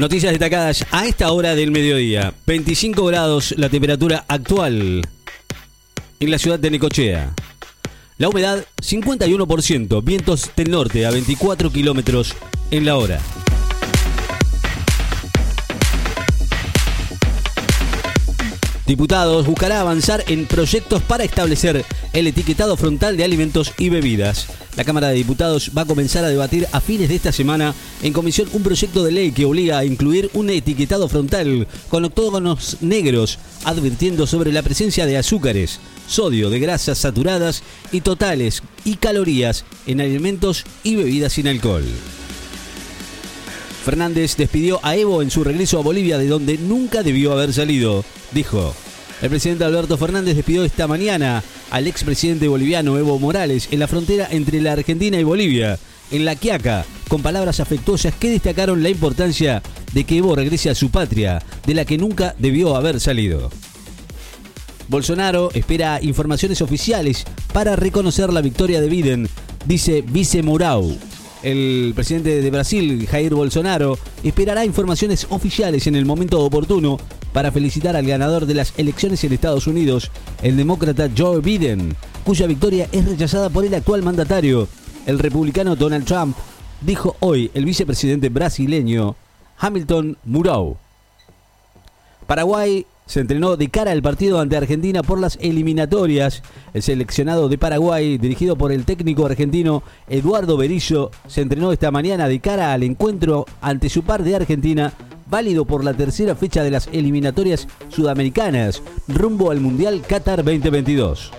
Noticias destacadas a esta hora del mediodía. 25 grados la temperatura actual en la ciudad de Necochea. La humedad 51%, vientos del norte a 24 kilómetros en la hora. Diputados buscará avanzar en proyectos para establecer el etiquetado frontal de alimentos y bebidas. La Cámara de Diputados va a comenzar a debatir a fines de esta semana en comisión un proyecto de ley que obliga a incluir un etiquetado frontal con octógonos negros, advirtiendo sobre la presencia de azúcares, sodio, de grasas saturadas y totales y calorías en alimentos y bebidas sin alcohol. Fernández despidió a Evo en su regreso a Bolivia de donde nunca debió haber salido. Dijo, el presidente Alberto Fernández despidió esta mañana al expresidente boliviano Evo Morales en la frontera entre la Argentina y Bolivia, en La Quiaca, con palabras afectuosas que destacaron la importancia de que Evo regrese a su patria, de la que nunca debió haber salido. Bolsonaro espera informaciones oficiales para reconocer la victoria de Biden, dice Vice Mourão. El presidente de Brasil, Jair Bolsonaro, esperará informaciones oficiales en el momento oportuno para felicitar al ganador de las elecciones en Estados Unidos, el demócrata Joe Biden, cuya victoria es rechazada por el actual mandatario, el republicano Donald Trump, dijo hoy el vicepresidente brasileño Hamilton Mourão. Paraguay se entrenó de cara al partido ante Argentina por las eliminatorias. El seleccionado de Paraguay, dirigido por el técnico argentino Eduardo Berillo, se entrenó esta mañana de cara al encuentro ante su par de Argentina, válido por la tercera fecha de las eliminatorias sudamericanas, rumbo al Mundial Qatar 2022.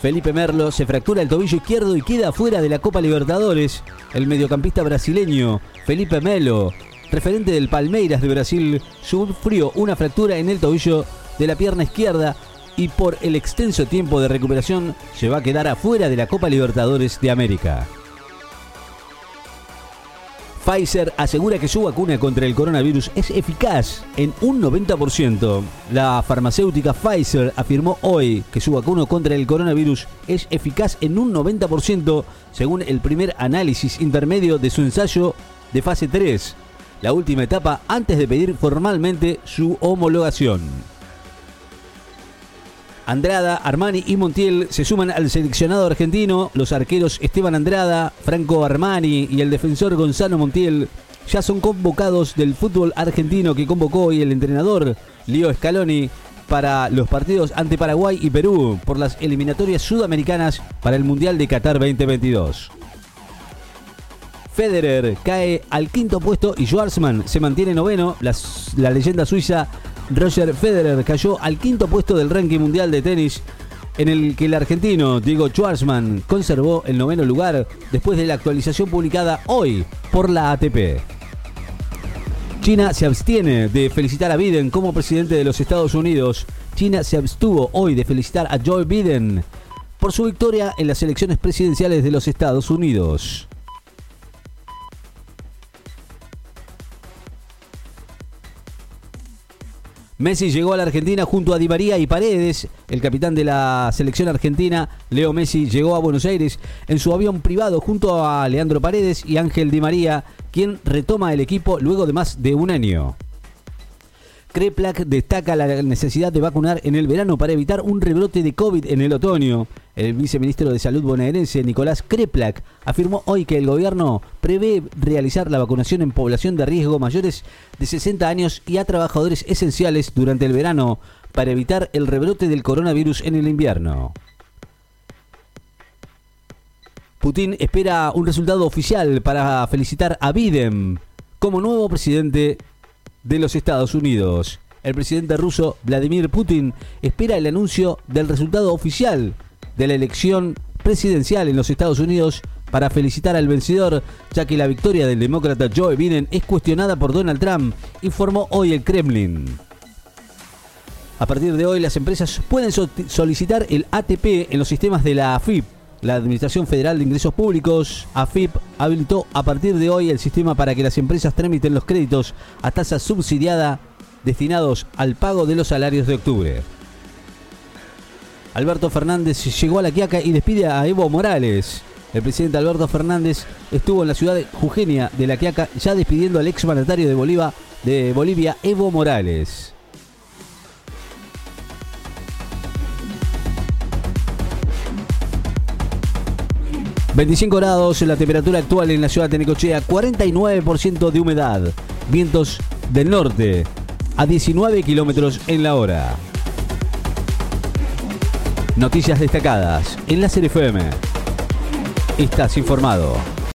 Felipe Merlo se fractura el tobillo izquierdo y queda fuera de la Copa Libertadores. El mediocampista brasileño Felipe Melo referente del Palmeiras de Brasil, sufrió una fractura en el tobillo de la pierna izquierda y por el extenso tiempo de recuperación se va a quedar afuera de la Copa Libertadores de América. Pfizer asegura que su vacuna contra el coronavirus es eficaz en un 90%. La farmacéutica Pfizer afirmó hoy que su vacuna contra el coronavirus es eficaz en un 90% según el primer análisis intermedio de su ensayo de fase 3 la última etapa antes de pedir formalmente su homologación. Andrada, Armani y Montiel se suman al seleccionado argentino. Los arqueros Esteban Andrada, Franco Armani y el defensor Gonzalo Montiel ya son convocados del fútbol argentino que convocó hoy el entrenador Leo Scaloni para los partidos ante Paraguay y Perú por las eliminatorias sudamericanas para el Mundial de Qatar 2022. Federer cae al quinto puesto y Schwarzman se mantiene noveno. La, leyenda suiza Roger Federer cayó al quinto puesto del ranking mundial de tenis en el que el argentino Diego Schwartzman conservó el noveno lugar después de la actualización publicada hoy por la ATP. China se abstiene de felicitar a Biden como presidente de los Estados Unidos. China se abstuvo hoy de felicitar a Joe Biden por su victoria en las elecciones presidenciales de los Estados Unidos. Messi llegó a la Argentina junto a Di María y Paredes. El capitán de la selección argentina, Leo Messi, llegó a Buenos Aires en su avión privado junto a Leandro Paredes y Ángel Di María, quien retoma el equipo luego de más de un año. Kreplak destaca la necesidad de vacunar en el verano para evitar un rebrote de COVID en el otoño. El viceministro de Salud bonaerense, Nicolás Kreplak, afirmó hoy que el gobierno prevé realizar la vacunación en población de riesgo mayores de 60 años y a trabajadores esenciales durante el verano para evitar el rebrote del coronavirus en el invierno. Putin espera un resultado oficial para felicitar a Biden como nuevo presidente de los Estados Unidos. El presidente ruso Vladimir Putin espera el anuncio del resultado oficial de la elección presidencial en los Estados Unidos para felicitar al vencedor, ya que la victoria del demócrata Joe Biden es cuestionada por Donald Trump, informó hoy el Kremlin. A partir de hoy las empresas pueden solicitar el ATP en los sistemas de la AFIP la Administración Federal de Ingresos Públicos, AFIP, habilitó a partir de hoy el sistema para que las empresas tramiten los créditos a tasa subsidiada destinados al pago de los salarios de octubre. Alberto Fernández llegó a la Quiaca y despide a Evo Morales. El presidente Alberto Fernández estuvo en la ciudad de Jujeña de la Quiaca ya despidiendo al ex mandatario de de Bolivia Evo Morales. ...25 grados la temperatura actual en la ciudad de Necochea... ...49% de humedad... ...vientos del norte... ...a 19 kilómetros en la hora... Noticias destacadas en la FM. Estás informado.